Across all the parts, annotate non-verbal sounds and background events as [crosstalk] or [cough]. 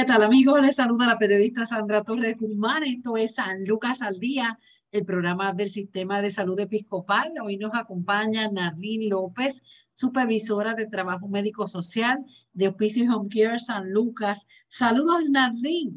¿Qué tal amigos? Les saluda la periodista Sandra Torres Guzmán. Esto es San Lucas al Día, el programa del Sistema de Salud Episcopal. Hoy nos acompaña Nadine López, supervisora de Trabajo Médico Social de Hospicio Home Care San Lucas. Saludos Nadine.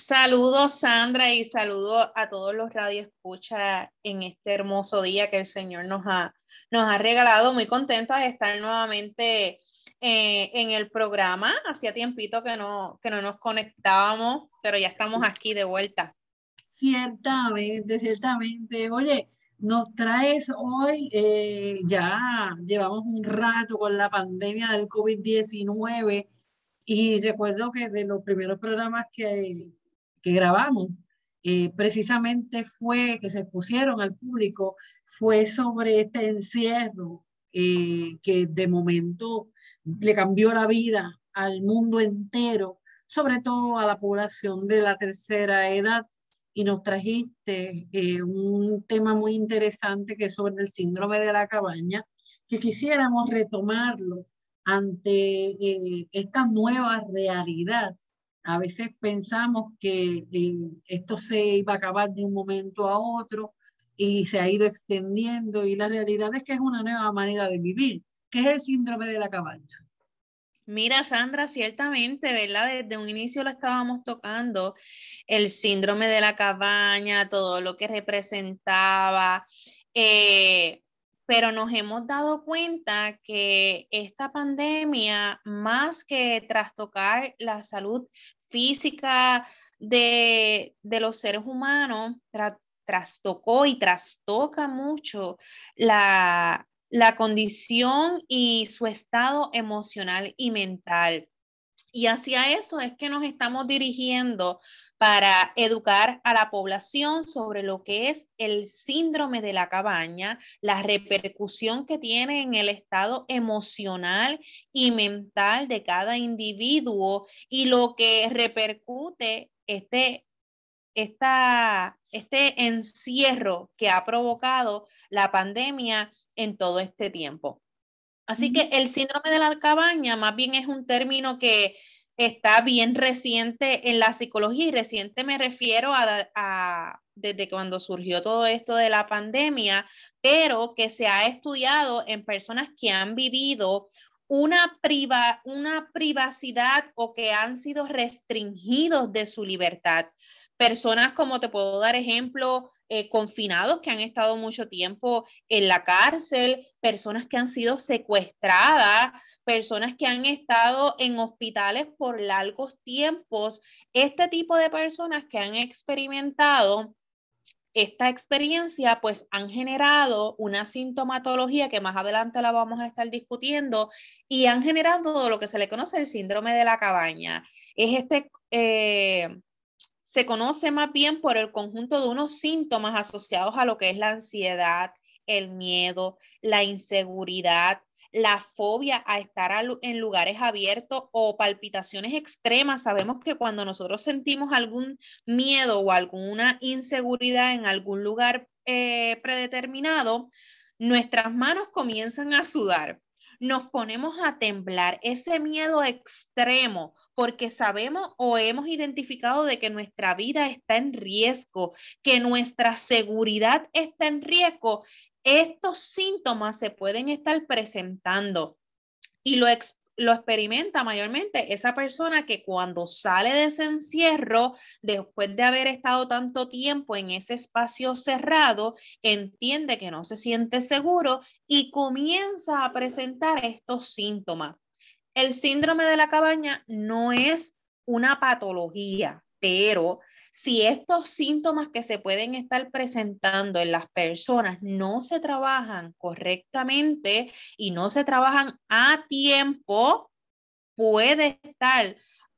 Saludos Sandra y saludos a todos los radioescuchas en este hermoso día que el Señor nos ha, nos ha regalado. Muy contenta de estar nuevamente eh, en el programa. Hacía tiempito que no, que no nos conectábamos, pero ya estamos aquí de vuelta. Ciertamente, ciertamente. Oye, nos traes hoy, eh, ya llevamos un rato con la pandemia del COVID-19 y recuerdo que de los primeros programas que, que grabamos, eh, precisamente fue que se pusieron al público, fue sobre este encierro que de momento le cambió la vida al mundo entero, sobre todo a la población de la tercera edad. Y nos trajiste eh, un tema muy interesante que es sobre el síndrome de la cabaña, que quisiéramos retomarlo ante eh, esta nueva realidad. A veces pensamos que eh, esto se iba a acabar de un momento a otro y se ha ido extendiendo y la realidad es que es una nueva manera de vivir ¿Qué es el síndrome de la cabaña? Mira, Sandra, ciertamente, ¿verdad? Desde un inicio lo estábamos tocando, el síndrome de la cabaña, todo lo que representaba, eh, pero nos hemos dado cuenta que esta pandemia, más que trastocar la salud física de, los seres humanos, trastocó y trastoca mucho la, la condición y su estado emocional y mental. Y hacia eso es que nos estamos dirigiendo para educar a la población sobre lo que es el síndrome de la cabaña, la repercusión que tiene en el estado emocional y mental de cada individuo y lo que repercute este esta, este encierro que ha provocado la pandemia en todo este tiempo. Así que el síndrome de la cabaña más bien es un término que está bien reciente en la psicología y reciente me refiero a, desde cuando surgió todo esto de la pandemia, pero que se ha estudiado en personas que han vivido una, priva, una privacidad o que han sido restringidos de su libertad personas como te puedo dar ejemplo, eh, confinados que han estado mucho tiempo en la cárcel, personas que han sido secuestradas, personas que han estado en hospitales por largos tiempos. Este tipo de personas que han experimentado esta experiencia, pues han generado una sintomatología que más adelante la vamos a estar discutiendo y han generado lo que se le conoce el síndrome de la cabaña. Es este... Eh, se conoce más bien por el conjunto de unos síntomas asociados a lo que es la ansiedad, el miedo, la inseguridad, la fobia a estar en lugares abiertos o palpitaciones extremas. Sabemos que cuando nosotros sentimos algún miedo o alguna inseguridad en algún lugar eh, predeterminado, nuestras manos comienzan a sudar nos ponemos a temblar, ese miedo extremo, porque sabemos o hemos identificado de que nuestra vida está en riesgo, que nuestra seguridad está en riesgo, estos síntomas se pueden estar presentando. Y lo, lo experimenta mayormente esa persona que cuando sale de ese encierro, después de haber estado tanto tiempo en ese espacio cerrado, entiende que no se siente seguro y comienza a presentar estos síntomas. El síndrome de la cabaña no es una patología, pero si estos síntomas que se pueden estar presentando en las personas no se trabajan correctamente y no se trabajan a tiempo, puede estar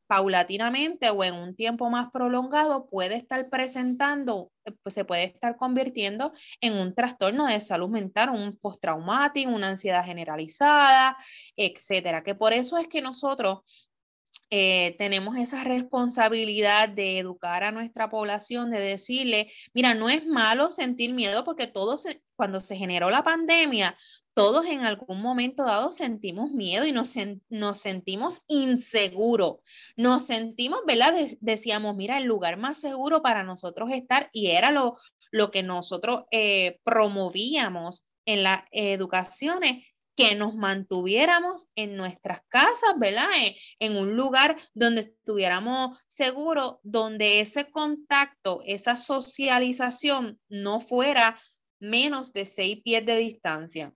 paulatinamente o en un tiempo más prolongado puede estar presentando, pues se puede estar convirtiendo en un trastorno de salud mental, un postraumático, una ansiedad generalizada, etcétera. Que por eso es que nosotros eh, tenemos esa responsabilidad de educar a nuestra población, de decirle, mira, no es malo sentir miedo porque todos, cuando se generó la pandemia, todos en algún momento dado sentimos miedo y nos, sentimos inseguros. Nos sentimos, ¿verdad? decíamos, mira, el lugar más seguro para nosotros estar y era lo, lo que nosotros eh, promovíamos en las educaciones que nos mantuviéramos en nuestras casas, ¿verdad? En, un lugar donde estuviéramos seguros, donde ese contacto, esa socialización no fuera menos de seis pies de distancia.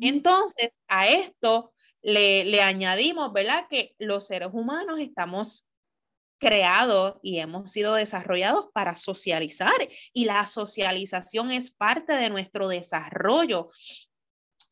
Entonces, a esto le, le añadimos, ¿verdad? Que los seres humanos estamos creados y hemos sido desarrollados para socializar y la socialización es parte de nuestro desarrollo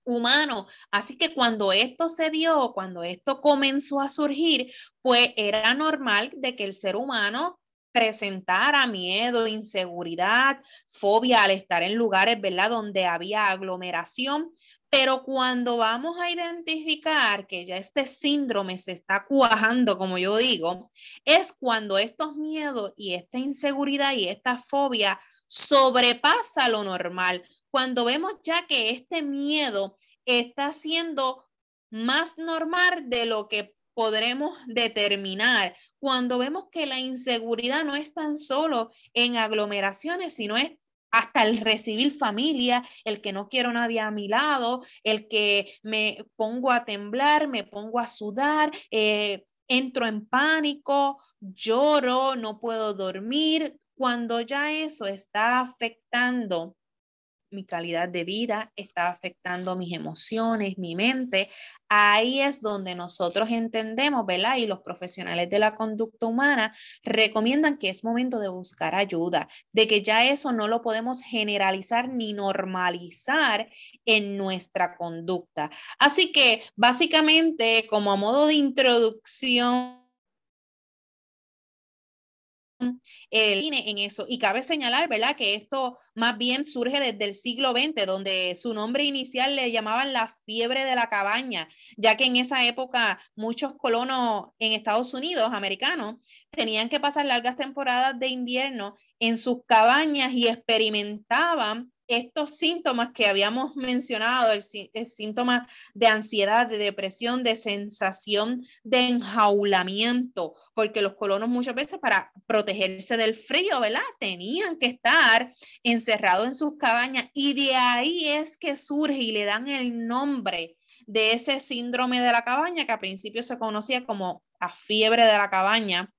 humano. Así que cuando esto se dio, cuando esto comenzó a surgir, pues era normal de que el ser humano presentara miedo, inseguridad, fobia al estar en lugares, ¿verdad?, donde había aglomeración. Pero cuando vamos a identificar que ya este síndrome se está cuajando, como yo digo, es cuando estos miedos y esta inseguridad y esta fobia sobrepasa lo normal. Cuando vemos ya que este miedo está siendo más normal de lo que podremos determinar. Cuando vemos que la inseguridad no es tan solo en aglomeraciones, sino es hasta el recibir familia, el que no quiero nadie a mi lado, el que me pongo a temblar, me pongo a sudar, eh, entro en pánico, lloro, no puedo dormir, cuando ya eso está afectando mi calidad de vida, está afectando mis emociones, mi mente, ahí es donde nosotros entendemos, ¿verdad? Y los profesionales de la conducta humana recomiendan que es momento de buscar ayuda, de que ya eso no lo podemos generalizar ni normalizar en nuestra conducta. Así que básicamente, como a modo de introducción, el en eso. Y cabe señalar, ¿verdad?, que esto más bien surge desde el siglo XX, donde su nombre inicial le llamaban la fiebre de la cabaña, ya que en esa época muchos colonos en Estados Unidos, americanos, tenían que pasar largas temporadas de invierno en sus cabañas y experimentaban estos síntomas que habíamos mencionado, el, síntoma de ansiedad, de depresión, de sensación de enjaulamiento, porque los colonos muchas veces para protegerse del frío, ¿verdad? Tenían que estar encerrados en sus cabañas y de ahí es que surge y le dan el nombre de ese síndrome de la cabaña que al principio se conocía como la fiebre de la cabaña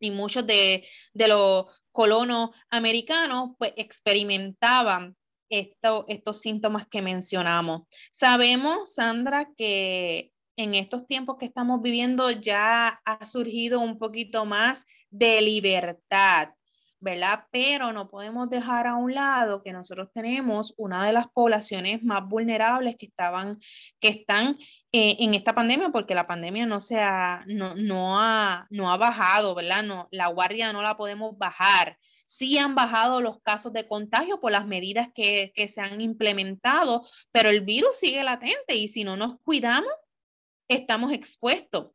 y muchos de, de los colonos americanos pues experimentaban estos síntomas que mencionamos. Sabemos, Sandra, que en estos tiempos que estamos viviendo ya ha surgido un poquito más de libertad, ¿verdad? Pero no podemos dejar a un lado que nosotros tenemos una de las poblaciones más vulnerables que estaban, que están eh, en esta pandemia, porque la pandemia no se ha, no, no ha, no ha bajado, ¿verdad? No, la guardia no la podemos bajar sí han bajado los casos de contagio por las medidas que, se han implementado, pero el virus sigue latente y si no nos cuidamos, estamos expuestos.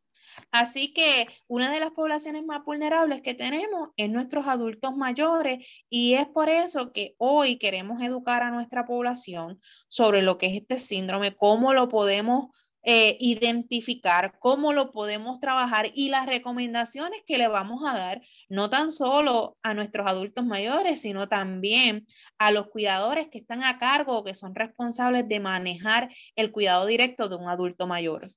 Así que una de las poblaciones más vulnerables que tenemos es nuestros adultos mayores y es por eso que hoy queremos educar a nuestra población sobre lo que es este síndrome, cómo lo podemos eh, identificar cómo lo podemos trabajar y las recomendaciones que le vamos a dar, no tan solo a nuestros adultos mayores, sino también a los cuidadores que están a cargo o que son responsables de manejar el cuidado directo de un adulto mayor.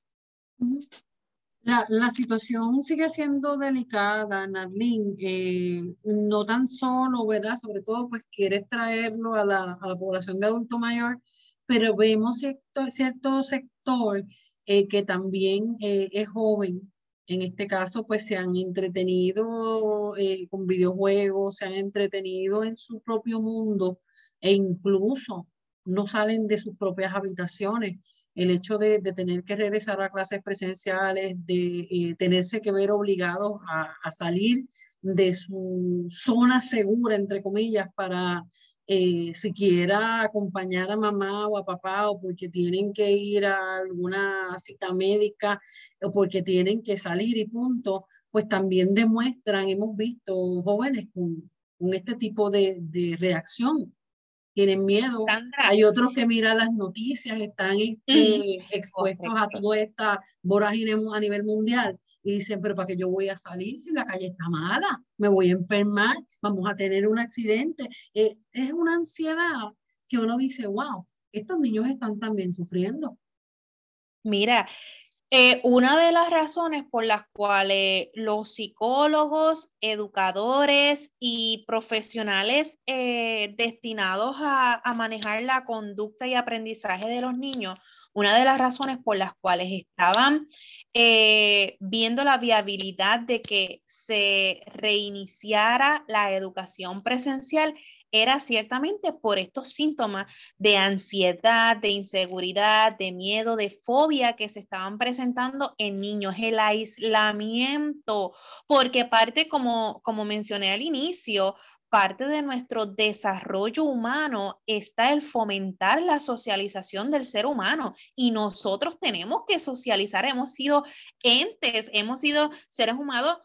La, la situación sigue siendo delicada, Nadlin, eh, no tan solo, ¿verdad? Sobre todo, pues quieres traerlo a la, a la población de adulto mayor, pero vemos cierto, cierto sector eh, que también eh, es joven En este caso, pues se han entretenido eh, con videojuegos, se han entretenido en su propio mundo e incluso no salen de sus propias habitaciones. El hecho de, tener que regresar a clases presenciales, de tenerse que ver obligados a salir de su zona segura, entre comillas, para eh, siquiera acompañar a mamá o a papá o porque tienen que ir a alguna cita médica o porque tienen que salir y punto, pues también demuestran, hemos visto jóvenes con, con este tipo de, de reacción. Tienen miedo. Hay otros que miran las noticias, están este, [laughs] expuestos a toda esta vorágine a nivel mundial y dicen, pero ¿para qué yo voy a salir si la calle está mala? Me voy a enfermar, vamos a tener un accidente. Eh, es una ansiedad que uno dice, wow, estos niños están también sufriendo. Mira, eh, una de las razones por las cuales los psicólogos, educadores y profesionales eh, destinados a, manejar la conducta y aprendizaje de los niños, una de las razones por las cuales estaban eh, viendo la viabilidad de que se reiniciara la educación presencial era ciertamente por estos síntomas de ansiedad, de inseguridad, de miedo, de fobia que se estaban presentando en niños, el aislamiento, porque parte, como, como mencioné al inicio, parte de nuestro desarrollo humano está el fomentar la socialización del ser humano. Y nosotros tenemos que socializar, hemos sido entes, hemos sido seres humanos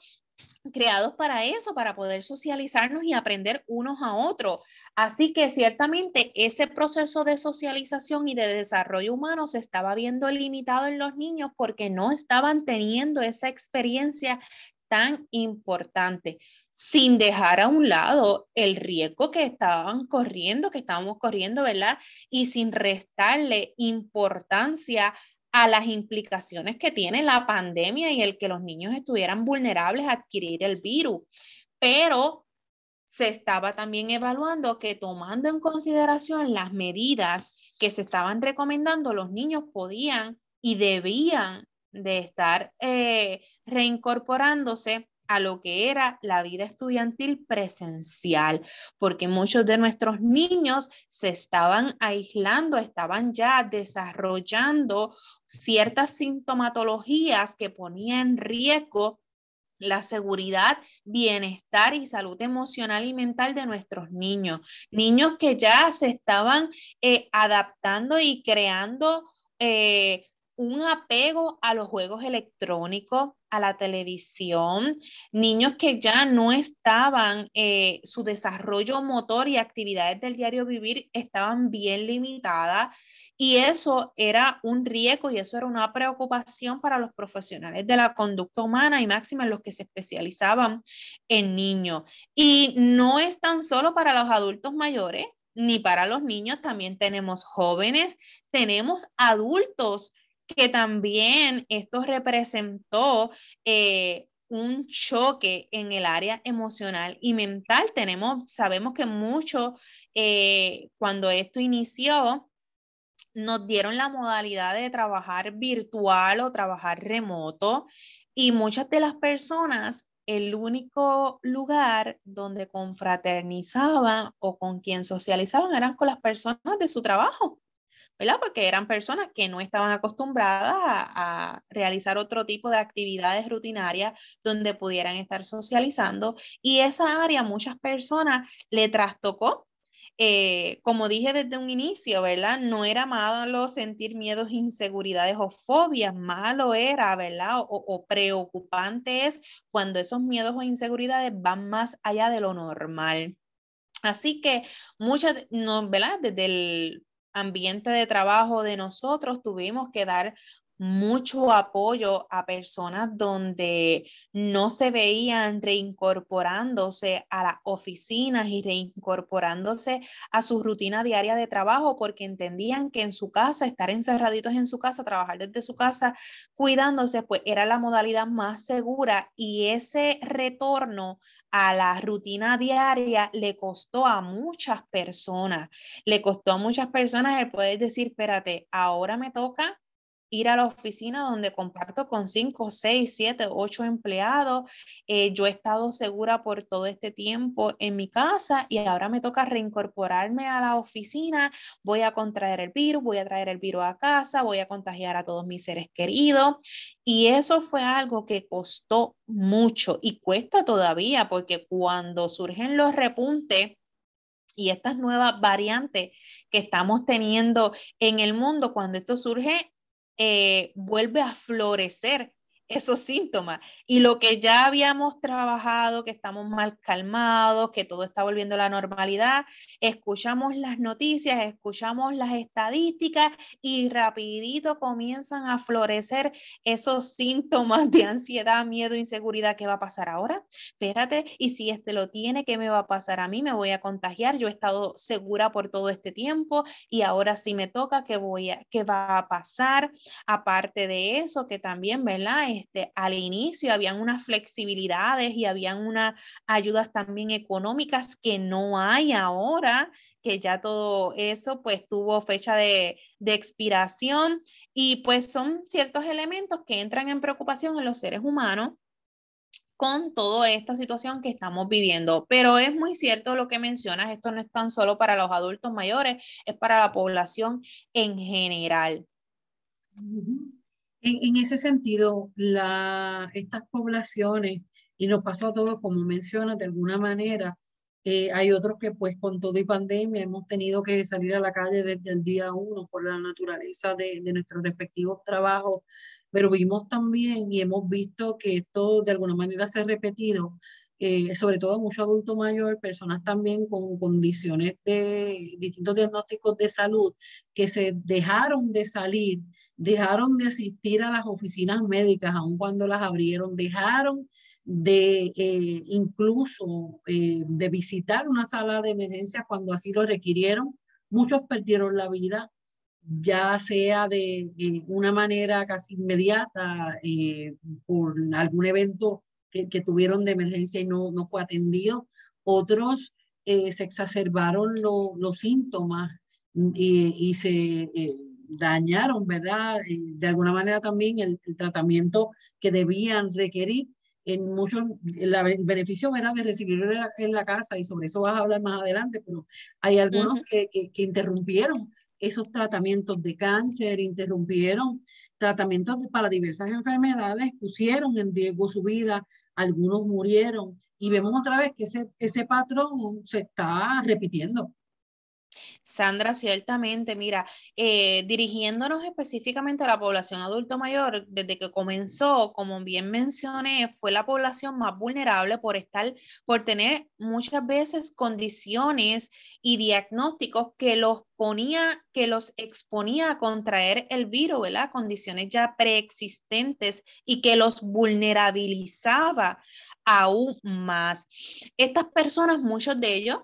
creados para eso, para poder socializarnos y aprender unos a otros. Así que ciertamente ese proceso de socialización y de desarrollo humano se estaba viendo limitado en los niños porque no estaban teniendo esa experiencia tan importante, sin dejar a un lado el riesgo que estaban corriendo, que estábamos corriendo, ¿verdad? Y sin restarle importancia a las implicaciones que tiene la pandemia y el que los niños estuvieran vulnerables a adquirir el virus. Pero se estaba también evaluando que tomando en consideración las medidas que se estaban recomendando, los niños podían y debían de estar eh, reincorporándose a lo que era la vida estudiantil presencial, porque muchos de nuestros niños se estaban aislando, estaban ya desarrollando ciertas sintomatologías que ponían en riesgo la seguridad, bienestar y salud emocional y mental de nuestros niños. Niños que ya se estaban eh, adaptando y creando eh, un apego a los juegos electrónicos, a la televisión, niños que ya no estaban, eh, su desarrollo motor y actividades del diario vivir estaban bien limitadas y eso era un riesgo y eso era una preocupación para los profesionales de la conducta humana y máxima los que se especializaban en niños. Y no es tan solo para los adultos mayores, ni para los niños, también tenemos jóvenes, tenemos adultos que también esto representó eh, un choque en el área emocional y mental. Tenemos, sabemos que mucho eh, cuando esto inició, nos dieron la modalidad de trabajar virtual o trabajar remoto y muchas de las personas el único lugar donde confraternizaban o con quien socializaban eran con las personas de su trabajo. ¿Verdad? Porque eran personas que no estaban acostumbradas a, realizar otro tipo de actividades rutinarias donde pudieran estar socializando y esa área muchas personas le trastocó. Eh, como dije desde un inicio, ¿verdad? No era malo sentir miedos, inseguridades o fobias, malo era, ¿verdad? O, preocupante es cuando esos miedos o inseguridades van más allá de lo normal. Así que muchas, no, ¿verdad? Desde el ambiente de trabajo de nosotros tuvimos que dar mucho apoyo a personas donde no se veían reincorporándose a las oficinas y reincorporándose a su rutina diaria de trabajo porque entendían que en su casa, estar encerraditos en su casa, trabajar desde su casa, cuidándose, pues era la modalidad más segura y ese retorno a la rutina diaria le costó a muchas personas, le costó a muchas personas el poder decir, espérate, ahora me toca ir a la oficina donde comparto con cinco, seis, siete, ocho empleados. Eh, yo he estado segura por todo este tiempo en mi casa y ahora me toca reincorporarme a la oficina. Voy a contraer el virus, voy a traer el virus a casa, voy a contagiar a todos mis seres queridos. Y eso fue algo que costó mucho y cuesta todavía porque cuando surgen los repuntes, y estas nuevas variantes que estamos teniendo en el mundo, cuando esto surge, eh, vuelve a florecer esos síntomas. Y lo que ya habíamos trabajado, que estamos mal calmados, que todo está volviendo a la normalidad, escuchamos las noticias, escuchamos las estadísticas y rapidito comienzan a florecer esos síntomas de ansiedad, miedo, inseguridad. ¿Qué va a pasar ahora? Espérate, y si este lo tiene, ¿qué me va a pasar a mí? Me voy a contagiar. Yo he estado segura por todo este tiempo y ahora sí me toca, ¿qué, voy a, qué va a pasar? Aparte de eso, que también, ¿verdad? Este, al inicio habían unas flexibilidades y habían unas ayudas también económicas que no hay ahora, que ya todo eso pues tuvo fecha de, de expiración y pues son ciertos elementos que entran en preocupación en los seres humanos con toda esta situación que estamos viviendo. Pero es muy cierto lo que mencionas, esto no es tan solo para los adultos mayores, es para la población en general. En, ese sentido, estas poblaciones, y nos pasó a todos, como mencionas, de alguna manera, eh, hay otros que pues con todo y pandemia hemos tenido que salir a la calle desde el día uno por la naturaleza de, de nuestros respectivos trabajos, pero vimos también y hemos visto que esto de alguna manera se ha repetido, eh, sobre todo mucho adulto mayor, personas también con condiciones de distintos diagnósticos de salud que se dejaron de salir dejaron de asistir a las oficinas médicas, aun cuando las abrieron, dejaron de eh, incluso eh, de visitar una sala de emergencia cuando así lo requirieron. Muchos perdieron la vida, ya sea de una manera casi inmediata por algún evento que, tuvieron de emergencia y no, no fue atendido. Otros se exacerbaron los síntomas y, y se dañaron, ¿verdad? de alguna manera también el, tratamiento que debían requerir. En muchos, el beneficio era de recibirlo en la, casa y sobre eso vas a hablar más adelante, pero hay algunos que, que, interrumpieron esos tratamientos de cáncer, interrumpieron tratamientos para diversas enfermedades, pusieron en riesgo su vida, algunos murieron y vemos otra vez que ese, ese patrón se está repitiendo. Sandra, ciertamente, mira, eh, dirigiéndonos específicamente a la población adulto mayor, desde que comenzó, como bien mencioné, fue la población más vulnerable por estar, por tener muchas veces condiciones y diagnósticos que los ponía, que los exponía a contraer el virus, ¿verdad? Condiciones ya preexistentes y que los vulnerabilizaba aún más. Estas personas, muchos de ellos,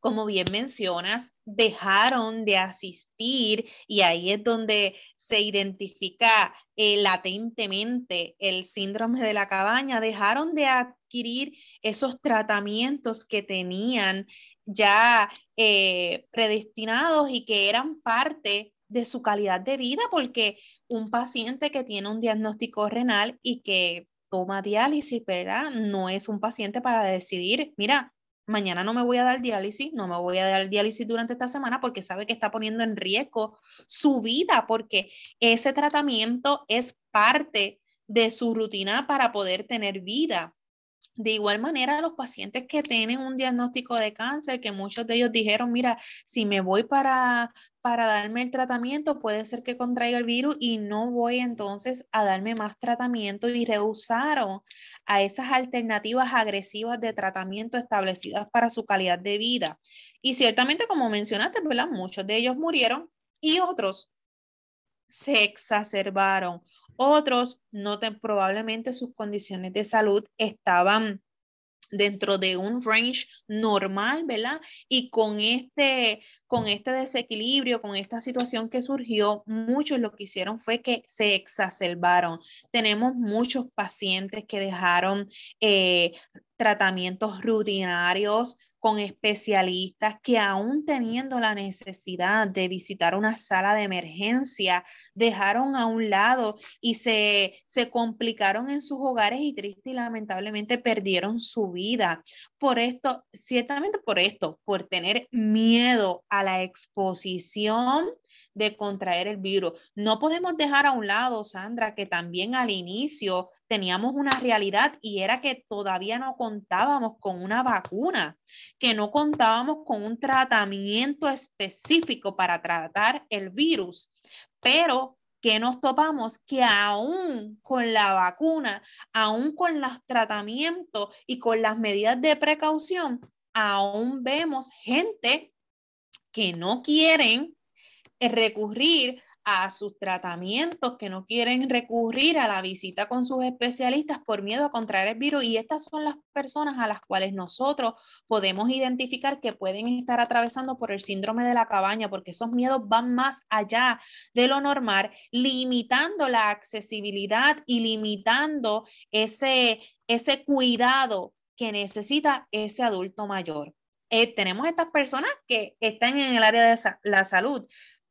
como bien mencionas, dejaron de asistir y ahí es donde se identifica eh, latentemente el síndrome de la cabaña, dejaron de adquirir esos tratamientos que tenían ya eh, predestinados y que eran parte de su calidad de vida, porque un paciente que tiene un diagnóstico renal y que toma diálisis, ¿verdad? No es un paciente para decidir, mira, mañana no me voy a dar diálisis, no me voy a dar diálisis durante esta semana porque sabe que está poniendo en riesgo su vida, porque ese tratamiento es parte de su rutina para poder tener vida. De igual manera, los pacientes que tienen un diagnóstico de cáncer, que muchos de ellos dijeron, mira, si me voy para, para darme el tratamiento, puede ser que contraiga el virus y no voy entonces a darme más tratamiento y rehusaron a esas alternativas agresivas de tratamiento establecidas para su calidad de vida. Y ciertamente, como mencionaste, ¿verdad? muchos de ellos murieron y otros se exacerbaron. Otros noten probablemente sus condiciones de salud estaban dentro de un range normal, ¿verdad? Y con este, con este desequilibrio, con esta situación que surgió, muchos lo que hicieron fue que se exacerbaron. Tenemos muchos pacientes que dejaron eh, tratamientos rutinarios con especialistas que aún teniendo la necesidad de visitar una sala de emergencia, dejaron a un lado y se, se complicaron en sus hogares y triste y lamentablemente perdieron su vida. Por esto, ciertamente por esto, por tener miedo a la exposición de contraer el virus. No podemos dejar a un lado, Sandra, que también al inicio teníamos una realidad y era que todavía no contábamos con una vacuna, que no contábamos con un tratamiento específico para tratar el virus. Pero que nos topamos que aún con la vacuna, aún con los tratamientos y con las medidas de precaución, aún vemos gente que no quieren recurrir a sus tratamientos, que no quieren recurrir a la visita con sus especialistas por miedo a contraer el virus. Y estas son las personas a las cuales nosotros podemos identificar que pueden estar atravesando por el síndrome de la cabaña, porque esos miedos van más allá de lo normal, limitando la accesibilidad y limitando ese, ese cuidado que necesita ese adulto mayor. Eh, tenemos estas personas que están en el área de la salud,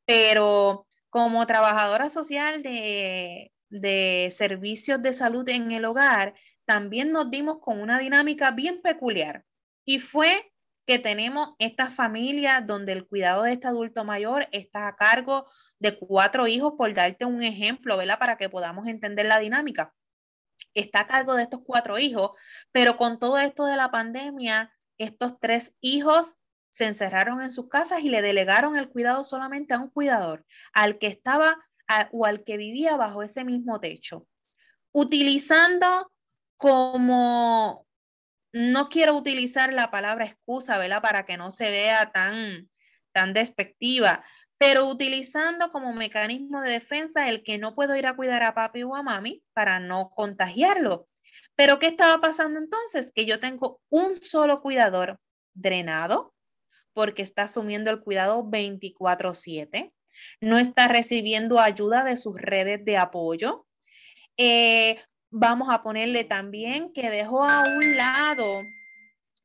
pero como trabajadora social de, servicios de salud en el hogar, también nos dimos con una dinámica bien peculiar y fue que tenemos esta familia donde el cuidado de este adulto mayor está a cargo de cuatro hijos, por darte un ejemplo, ¿verdad? Para que podamos entender la dinámica. Está a cargo de estos cuatro hijos, pero con todo esto de la pandemia, estos tres hijos se encerraron en sus casas y le delegaron el cuidado solamente a un cuidador, al que estaba o al que vivía bajo ese mismo techo, utilizando como, no quiero utilizar la palabra excusa, ¿verdad? Para que no se vea tan, tan despectiva, pero utilizando como mecanismo de defensa el que no puedo ir a cuidar a papi o a mami para no contagiarlo. Pero ¿qué estaba pasando entonces? Que yo tengo un solo cuidador drenado, porque está asumiendo el cuidado 24/7, no está recibiendo ayuda de sus redes de apoyo. Eh, vamos a ponerle también que dejó a un lado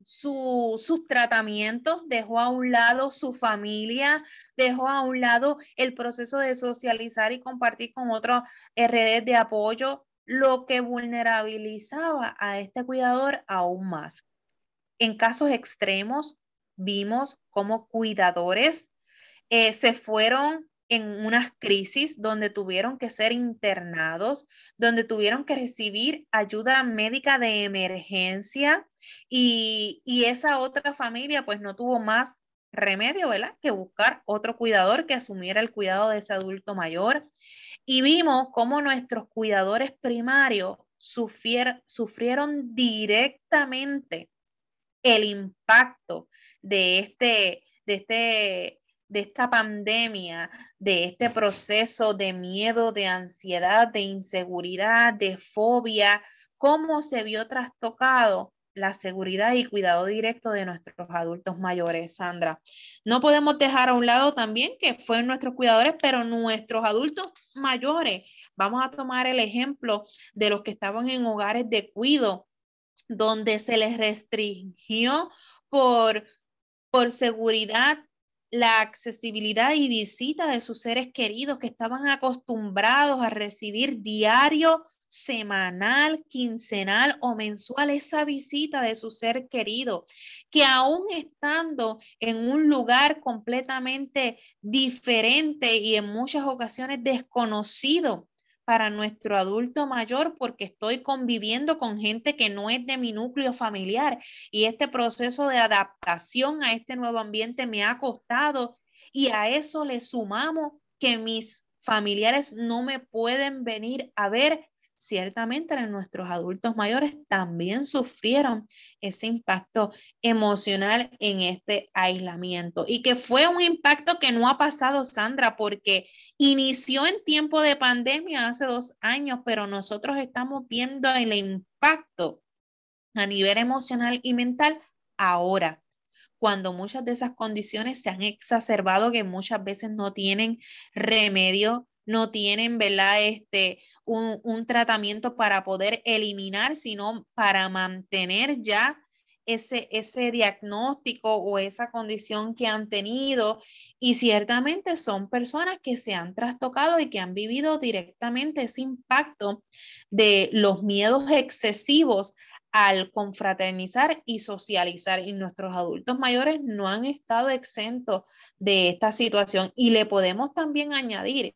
sus tratamientos, dejó a un lado su familia, dejó a un lado el proceso de socializar y compartir con otras redes de apoyo, lo que vulnerabilizaba a este cuidador aún más. En casos extremos, vimos como cuidadores eh, se fueron en unas crisis donde tuvieron que ser internados, donde tuvieron que recibir ayuda médica de emergencia y, y esa otra familia pues no tuvo más remedio, ¿verdad? Que buscar otro cuidador que asumiera el cuidado de ese adulto mayor. Y vimos cómo nuestros cuidadores primarios sufrieron directamente el impacto de este, de este de esta pandemia, de este proceso de miedo, de ansiedad, de inseguridad, de fobia, cómo se vio trastocado la seguridad y cuidado directo de nuestros adultos mayores, Sandra. No podemos dejar a un lado también que fueron nuestros cuidadores, pero nuestros adultos mayores. Vamos a tomar el ejemplo de los que estaban en hogares de cuido, donde se les restringió por por seguridad la accesibilidad y visita de sus seres queridos que estaban acostumbrados a recibir diario, semanal, quincenal o mensual esa visita de su ser querido, que aún estando en un lugar completamente diferente y en muchas ocasiones desconocido, para nuestro adulto mayor porque estoy conviviendo con gente que no es de mi núcleo familiar. Y este proceso de adaptación a este nuevo ambiente me ha costado y a eso le sumamos que mis familiares no me pueden venir a ver ciertamente nuestros adultos mayores también sufrieron ese impacto emocional en este aislamiento y que fue un impacto que no ha pasado, Sandra, porque inició en tiempo de pandemia hace dos años, pero nosotros estamos viendo el impacto a nivel emocional y mental ahora cuando muchas de esas condiciones se han exacerbado que muchas veces no tienen remedio no tienen, ¿verdad? Este, un, tratamiento para poder eliminar, sino para mantener ya ese, ese diagnóstico o esa condición que han tenido y ciertamente son personas que se han trastocado y que han vivido directamente ese impacto de los miedos excesivos al confraternizar y socializar. Y nuestros adultos mayores no han estado exentos de esta situación. Y le podemos también añadir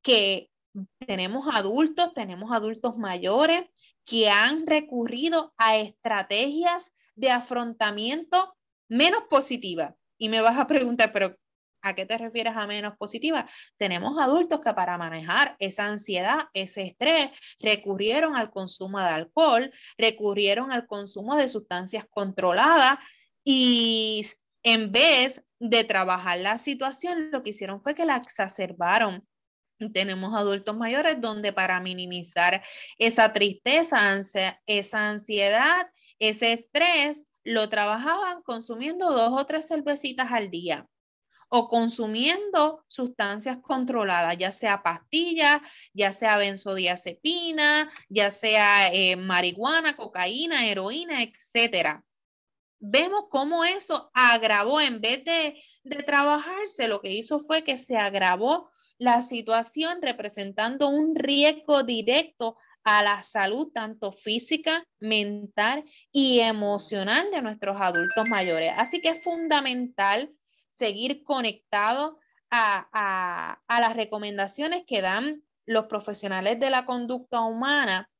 que tenemos adultos, tenemos adultos mayores que han recurrido a estrategias de afrontamiento menos positivas. Y me vas a preguntar, pero ¿A qué te refieres a menos positiva? Tenemos adultos que para manejar esa ansiedad, ese estrés, recurrieron al consumo de alcohol, recurrieron al consumo de sustancias controladas y en vez de trabajar la situación, lo que hicieron fue que la exacerbaron. Tenemos adultos mayores donde para minimizar esa tristeza, esa ansiedad, ese estrés, lo trabajaban consumiendo dos o tres cervecitas al día o consumiendo sustancias controladas, ya sea pastillas, ya sea benzodiazepina, ya sea eh, marihuana, cocaína, heroína, etcétera. Vemos cómo eso agravó, en vez de, de trabajarse, lo que hizo fue que se agravó la situación representando un riesgo directo a la salud tanto física, mental y emocional de nuestros adultos mayores. Así que es fundamental seguir conectado a, las recomendaciones que dan los profesionales de la conducta humana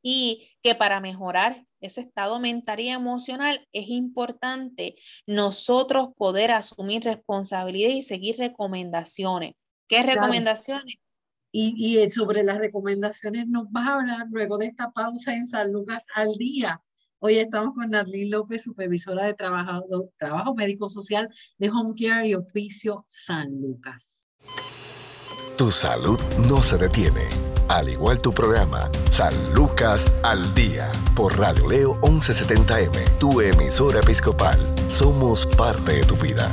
y que para mejorar ese estado mental y emocional es importante nosotros poder asumir responsabilidad y seguir recomendaciones. ¿Qué recomendaciones? Y, y, sobre las recomendaciones nos vas a hablar luego de esta pausa en San Lucas al día. Hoy estamos con Narlene López, supervisora de trabajo, trabajo médico social de Home Care y Oficio San Lucas. Tu salud no se detiene. Al igual tu programa, San Lucas al Día, por Radio Leo 1170M, tu emisora episcopal. Somos parte de tu vida.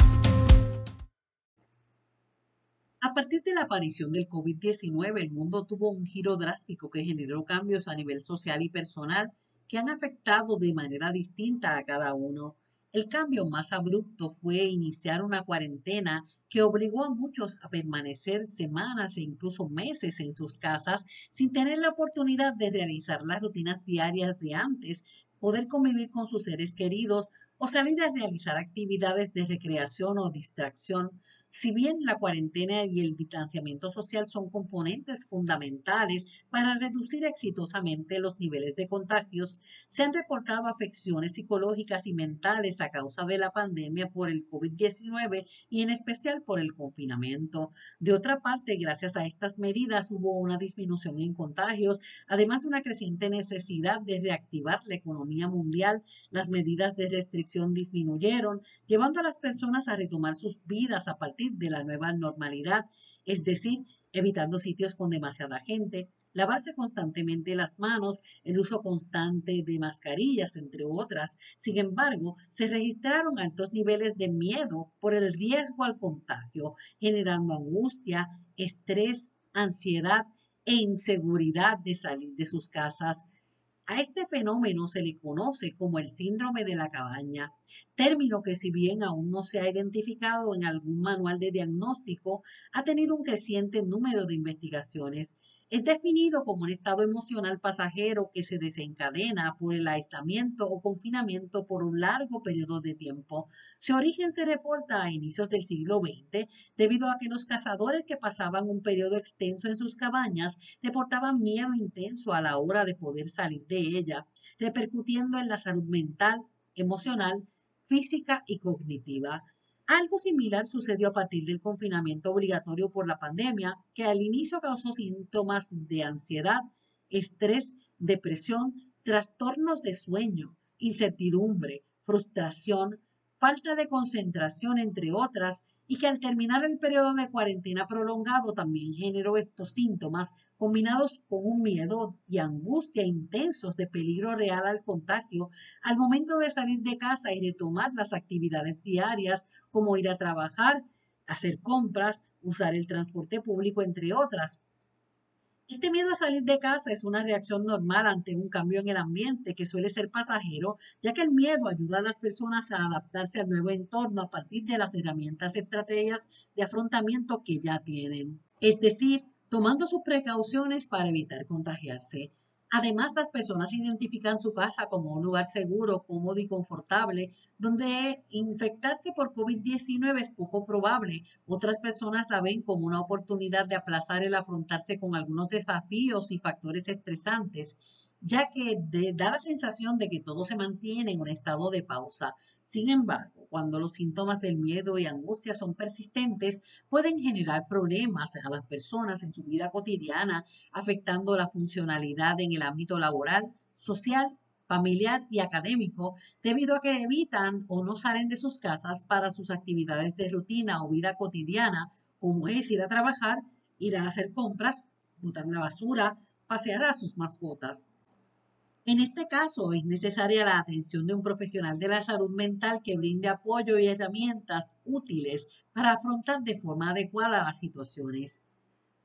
A partir de la aparición del COVID-19, el mundo tuvo un giro drástico que generó cambios a nivel social y personal que han afectado de manera distinta a cada uno. El cambio más abrupto fue iniciar una cuarentena que obligó a muchos a permanecer semanas e incluso meses en sus casas sin tener la oportunidad de realizar las rutinas diarias de antes, poder convivir con sus seres queridos o salir a realizar actividades de recreación o distracción. Si bien la cuarentena y el distanciamiento social son componentes fundamentales para reducir exitosamente los niveles de contagios, se han reportado afecciones psicológicas y mentales a causa de la pandemia por el COVID-19 y en especial por el confinamiento. De otra parte, gracias a estas medidas hubo una disminución en contagios, además una creciente necesidad de reactivar la economía mundial. Las medidas de restricción disminuyeron, llevando a las personas a retomar sus vidas a partir de la nueva normalidad, es decir, evitando sitios con demasiada gente, lavarse constantemente las manos, el uso constante de mascarillas, entre otras. Sin embargo, se registraron altos niveles de miedo por el riesgo al contagio, generando angustia, estrés, ansiedad e inseguridad de salir de sus casas. A este fenómeno se le conoce como el síndrome de la cabaña, término que si bien aún no se ha identificado en algún manual de diagnóstico, ha tenido un creciente número de investigaciones es definido como un estado emocional pasajero que se desencadena por el aislamiento o confinamiento por un largo periodo de tiempo. Su origen se reporta a inicios del siglo XX debido a que los cazadores que pasaban un periodo extenso en sus cabañas reportaban miedo intenso a la hora de poder salir de ella, repercutiendo en la salud mental, emocional, física y cognitiva. Algo similar sucedió a partir del confinamiento obligatorio por la pandemia, que al inicio causó síntomas de ansiedad, estrés, depresión, trastornos de sueño, incertidumbre, frustración, falta de concentración, entre otras, y que al terminar el periodo de cuarentena prolongado también generó estos síntomas combinados con un miedo y angustia intensos de peligro real al contagio al momento de salir de casa y retomar las actividades diarias como ir a trabajar, hacer compras, usar el transporte público, entre otras. Este miedo a salir de casa es una reacción normal ante un cambio en el ambiente que suele ser pasajero, ya que el miedo ayuda a las personas a adaptarse al nuevo entorno a partir de las herramientas y estrategias de afrontamiento que ya tienen. Es decir, tomando sus precauciones para evitar contagiarse. Además, las personas identifican su casa como un lugar seguro, cómodo y confortable, donde infectarse por COVID-19 es poco probable. Otras personas la ven como una oportunidad de aplazar el afrontarse con algunos desafíos y factores estresantes ya que da la sensación de que todo se mantiene en un estado de pausa. Sin embargo, cuando los síntomas del miedo y angustia son persistentes, pueden generar problemas a las personas en su vida cotidiana, afectando la funcionalidad en el ámbito laboral, social, familiar y académico, debido a que evitan o no salen de sus casas para sus actividades de rutina o vida cotidiana, como es ir a trabajar, ir a hacer compras, botar la basura, pasear a sus mascotas. En este caso, es necesaria la atención de un profesional de la salud mental que brinde apoyo y herramientas útiles para afrontar de forma adecuada las situaciones.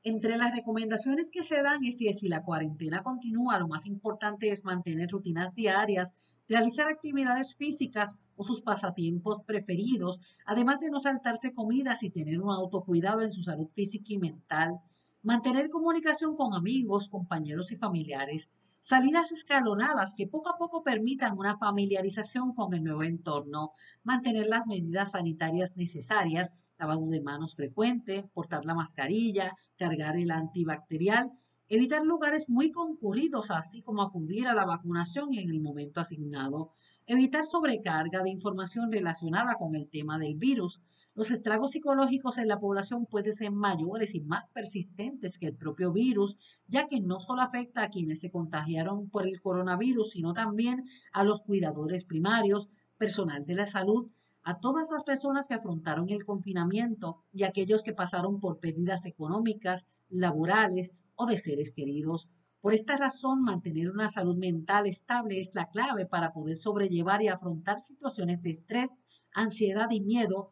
Entre las recomendaciones que se dan es si la cuarentena continúa, lo más importante es mantener rutinas diarias, realizar actividades físicas o sus pasatiempos preferidos, además de no saltarse comidas y tener un autocuidado en su salud física y mental, mantener comunicación con amigos, compañeros y familiares, salidas escalonadas que poco a poco permitan una familiarización con el nuevo entorno, mantener las medidas sanitarias necesarias, lavado de manos frecuente, portar la mascarilla, cargar el antibacterial, evitar lugares muy concurridos, así como acudir a la vacunación en el momento asignado, evitar sobrecarga de información relacionada con el tema del virus, los estragos psicológicos en la población pueden ser mayores y más persistentes que el propio virus, ya que no solo afecta a quienes se contagiaron por el coronavirus, sino también a los cuidadores primarios, personal de la salud, a todas las personas que afrontaron el confinamiento y aquellos que pasaron por pérdidas económicas, laborales o de seres queridos. Por esta razón, mantener una salud mental estable es la clave para poder sobrellevar y afrontar situaciones de estrés, ansiedad y miedo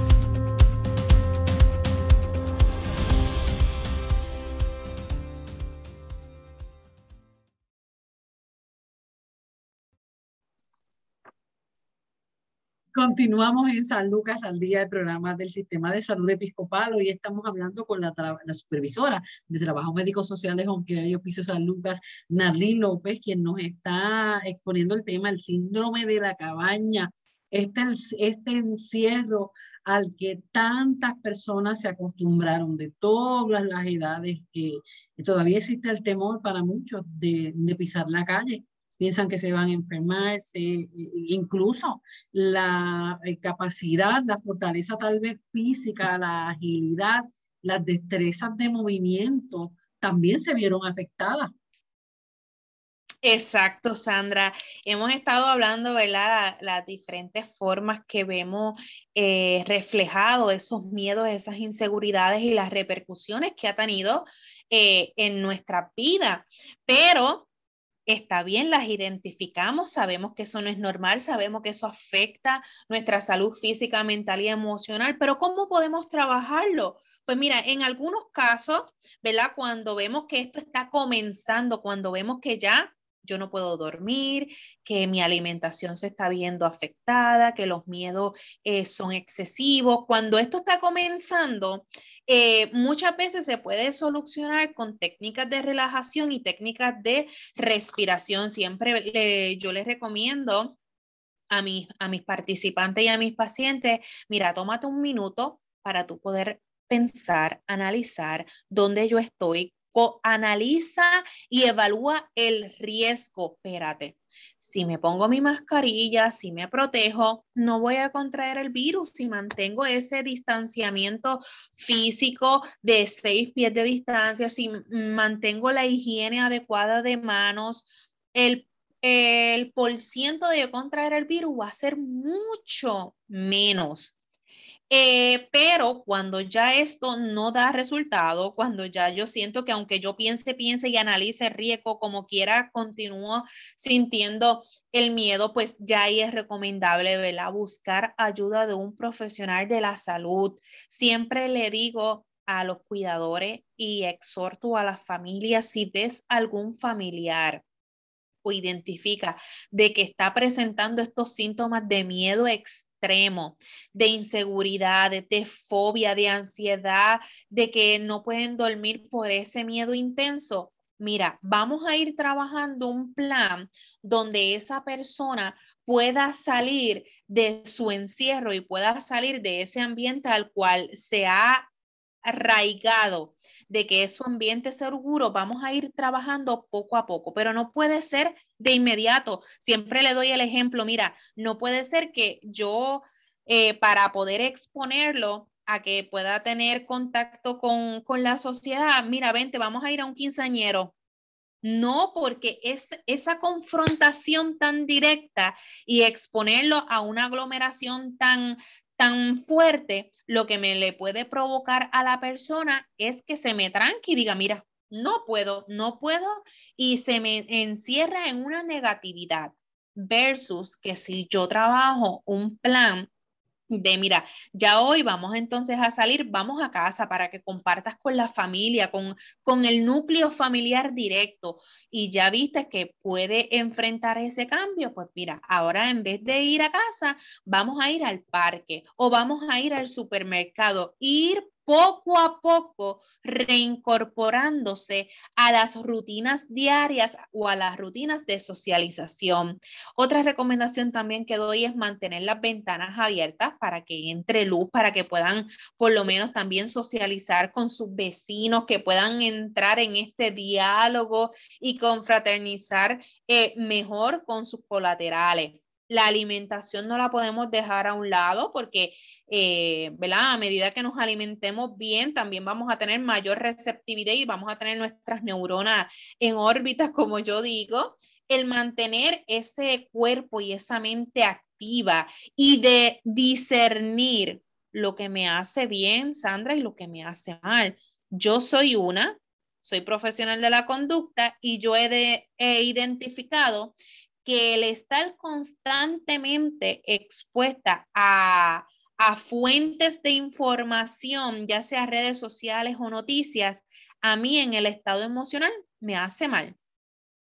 Continuamos en San Lucas al día del programa del Sistema de Salud Episcopal. Hoy estamos hablando con la, supervisora de Trabajo Médico Social de Jonquillo Piso San Lucas, Narlín López, quien nos está exponiendo el tema, el síndrome de la cabaña, este, este encierro al que tantas personas se acostumbraron de todas las edades, que, todavía existe el temor para muchos de pisar la calle piensan que se van a enfermar, incluso la eh, capacidad, la fortaleza tal vez física, la agilidad, las destrezas de movimiento también se vieron afectadas. Exacto, Sandra. Hemos estado hablando, ¿verdad? Las diferentes formas que vemos eh, reflejado esos miedos, esas inseguridades y las repercusiones que ha tenido eh, en nuestra vida. Pero está bien, las identificamos, sabemos que eso no es normal, sabemos que eso afecta nuestra salud física, mental y emocional, pero ¿cómo podemos trabajarlo? Pues mira, en algunos casos, ¿verdad? Cuando vemos que esto está comenzando, cuando vemos que ya yo no puedo dormir, que mi alimentación se está viendo afectada, que los miedos eh, son excesivos. Cuando esto está comenzando, eh, muchas veces se puede solucionar con técnicas de relajación y técnicas de respiración. Siempre yo les recomiendo a, mis, a mis participantes y a mis pacientes, mira, tómate un minuto para tú poder pensar, analizar dónde yo estoy, analiza y evalúa el riesgo. Espérate, si me pongo mi mascarilla, si me protejo, no voy a contraer el virus si mantengo ese distanciamiento físico de seis pies de distancia, si mantengo la higiene adecuada de manos, el, el por ciento de contraer el virus va a ser mucho menos. Eh, pero cuando ya esto no da resultado, cuando ya yo siento que aunque yo piense, piense y analice riesgo como quiera, continúo sintiendo el miedo, pues ya ahí es recomendable ¿verdad? buscar ayuda de un profesional de la salud. Siempre le digo a los cuidadores y exhorto a las familias si ves algún familiar o identifica de que está presentando estos síntomas de miedo extremo, de inseguridad, de, fobia, de ansiedad, de que no pueden dormir por ese miedo intenso, mira, vamos a ir trabajando un plan donde esa persona pueda salir de su encierro y pueda salir de ese ambiente al cual se ha arraigado de que su ambiente seguro, vamos a ir trabajando poco a poco, pero no puede ser de inmediato. Siempre le doy el ejemplo, mira, no puede ser que yo eh, para poder exponerlo a que pueda tener contacto con, con la sociedad, mira, vente, vamos a ir a un quinceañero. No, porque es esa confrontación tan directa y exponerlo a una aglomeración tan, tan fuerte, lo que me le puede provocar a la persona es que se me tranque y diga, mira, no puedo, no puedo, y se me encierra en una negatividad versus que si yo trabajo un plan de, mira, ya hoy vamos entonces a salir, vamos a casa para que compartas con la familia, con, con el núcleo familiar directo y ya viste que puede enfrentar ese cambio, pues mira, ahora en vez de ir a casa, vamos a ir al parque o vamos a ir al supermercado, ir poco a poco reincorporándose a las rutinas diarias o a las rutinas de socialización. Otra recomendación también que doy es mantener las ventanas abiertas para que entre luz, para que puedan por lo menos también socializar con sus vecinos, que puedan entrar en este diálogo y confraternizar eh, mejor con sus colaterales. La alimentación no la podemos dejar a un lado porque, eh, ¿verdad? A medida que nos alimentemos bien, también vamos a tener mayor receptividad y vamos a tener nuestras neuronas en órbitas, [laughs] como yo digo. El mantener ese cuerpo y esa mente activa y de discernir lo que me hace bien, Sandra, y lo que me hace mal. Yo soy una, soy profesional de la conducta y yo he, he identificado que el estar constantemente expuesta a, fuentes de información, ya sea redes sociales o noticias, a mí en el estado emocional me hace mal.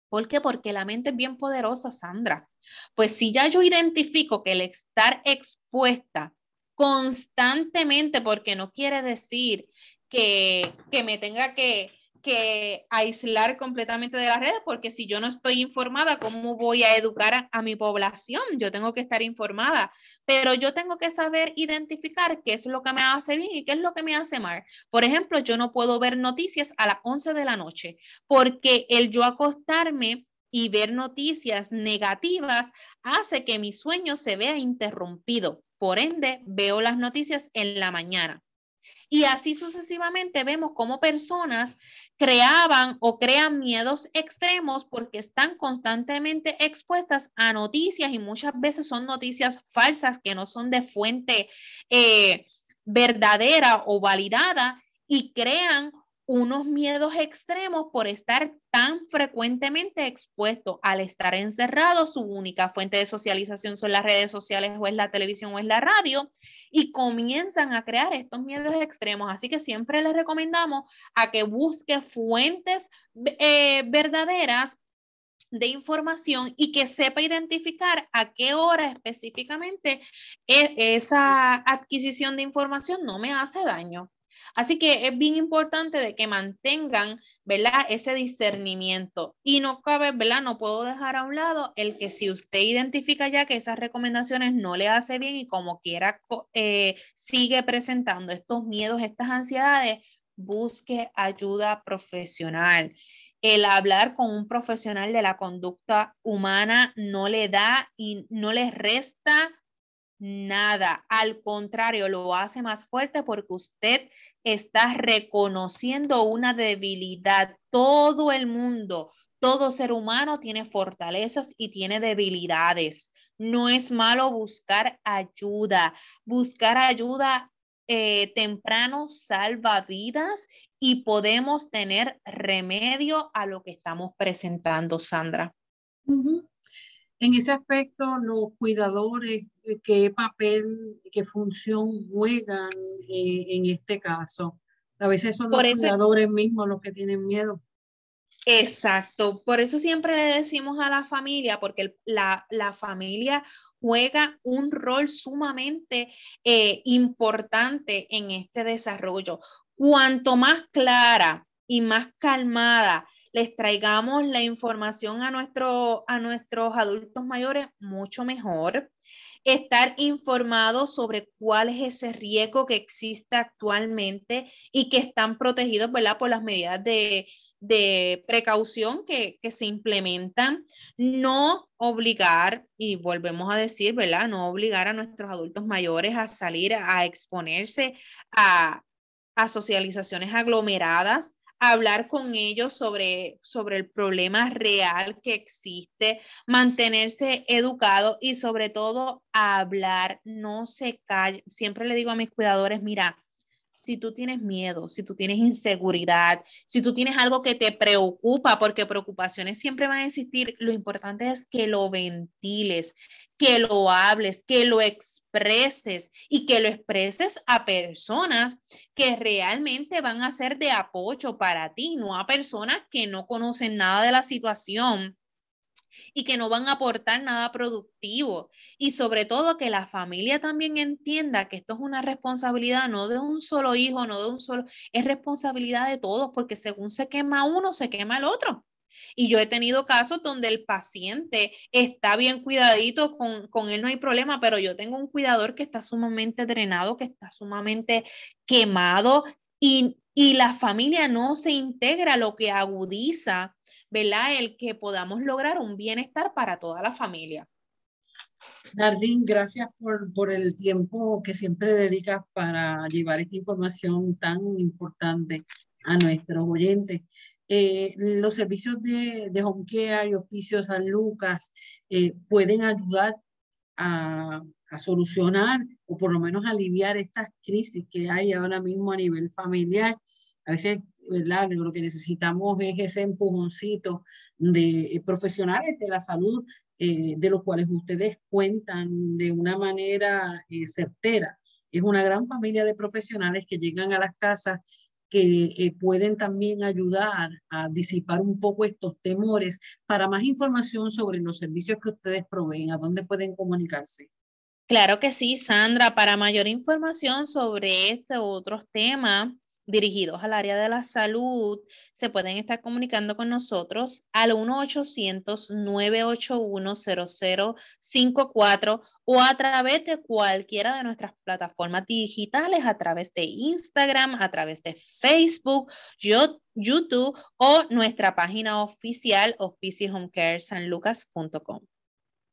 ¿Por qué? Porque la mente es bien poderosa, Sandra. Pues si ya yo identifico que el estar expuesta constantemente, porque no quiere decir que, que me tenga que, que aislar completamente de las redes, porque si yo no estoy informada, ¿cómo voy a educar a, mi población? Yo tengo que estar informada, pero yo tengo que saber identificar qué es lo que me hace bien y qué es lo que me hace mal. Por ejemplo, yo no puedo ver noticias a las 11 de la noche, porque el yo acostarme y ver noticias negativas hace que mi sueño se vea interrumpido. Por ende, veo las noticias en la mañana. Y así sucesivamente vemos cómo personas creaban o crean miedos extremos porque están constantemente expuestas a noticias y muchas veces son noticias falsas que no son de fuente eh, verdadera o validada y crean unos miedos extremos por estar tan frecuentemente expuesto al estar encerrado, su única fuente de socialización son las redes sociales o es la televisión o es la radio, y comienzan a crear estos miedos extremos. Así que siempre les recomendamos a que busque fuentes eh, verdaderas de información y que sepa identificar a qué hora específicamente e, esa adquisición de información no me hace daño. Así que es bien importante de que mantengan, ¿verdad? Ese discernimiento. Y no cabe, ¿verdad? No puedo dejar a un lado el que si usted identifica ya que esas recomendaciones no le hace bien y como quiera eh, sigue presentando estos miedos, estas ansiedades, busque ayuda profesional. El hablar con un profesional de la conducta humana no le da y no le resta nada. Al contrario, lo hace más fuerte porque usted está reconociendo una debilidad. Todo el mundo, todo ser humano tiene fortalezas y tiene debilidades. No es malo buscar ayuda. Buscar ayuda eh, temprano salva vidas y podemos tener remedio a lo que estamos presentando, Sandra. En ese aspecto, los cuidadores, eh, ¿qué papel, qué función juegan eh, en este caso? A veces son los cuidadores mismos los que tienen miedo. Exacto, por eso siempre le decimos a la familia, porque la, familia juega un rol sumamente eh, importante en este desarrollo. Cuanto más clara y más calmada les traigamos la información a, nuestro, a nuestros adultos mayores, mucho mejor. Estar informados sobre cuál es ese riesgo que existe actualmente y que están protegidos ¿verdad? por las medidas de, de precaución que, que, se implementan, no obligar, y volvemos a decir, ¿verdad? No obligar a nuestros adultos mayores a salir a exponerse a, a socializaciones aglomeradas, hablar con ellos sobre, sobre el problema real que existe, mantenerse educado y sobre todo hablar, no se calle. Siempre le digo a mis cuidadores, mira, si tú tienes miedo, si tú tienes inseguridad, si tú tienes algo que te preocupa, porque preocupaciones siempre van a existir, lo importante es que lo ventiles, que lo hables, que lo expreses y que lo expreses a personas que realmente van a ser de apoyo para ti, no a personas que no conocen nada de la situación y que no van a aportar nada productivo. Y sobre todo que la familia también entienda que esto es una responsabilidad no de un solo hijo, no de un solo, es responsabilidad de todos, porque según se quema uno, se quema el otro. Y yo he tenido casos donde el paciente está bien cuidadito, con, con, él no hay problema, pero yo tengo un cuidador que está sumamente drenado, que está sumamente quemado y, y la familia no se integra, lo que agudiza ¿verdad? El que podamos lograr un bienestar para toda la familia. Nardín, gracias por, por el tiempo que siempre dedicas para llevar esta información tan importante a nuestros oyentes. Eh, los servicios de, de home care y oficios San Lucas eh, pueden ayudar a, a, solucionar o por lo menos aliviar estas crisis que hay ahora mismo a nivel familiar. A veces Lo que necesitamos es ese empujoncito de eh, profesionales de la salud, eh, de los cuales ustedes cuentan de una manera eh, certera. Es una gran familia de profesionales que llegan a las casas que pueden también ayudar a disipar un poco estos temores. Para más información sobre los servicios que ustedes proveen, ¿a dónde pueden comunicarse? Claro que sí, Sandra. Para mayor información sobre este u otros temas, dirigidos al área de la salud se pueden estar comunicando con nosotros al 1-800-981-0054 o a través de cualquiera de nuestras plataformas digitales, a través de Instagram, a través de Facebook, YouTube o nuestra página oficial oficihomecaresanlucas.com.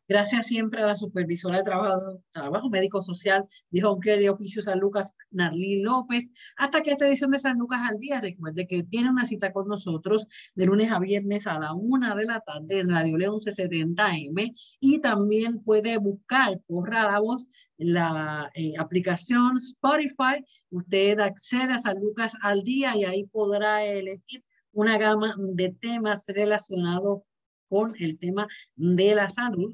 Gracias siempre a la supervisora de trabajo, trabajo médico social de Home Care y Oficio San Lucas, Narlí López. Hasta que esta edición de San Lucas al día, recuerde que tiene una cita con nosotros de lunes a viernes a la una de la tarde en Radio León 1170M y también puede buscar por rara voz la eh, aplicación Spotify. Usted accede a San Lucas al día y ahí podrá elegir una gama de temas relacionados con el tema de la salud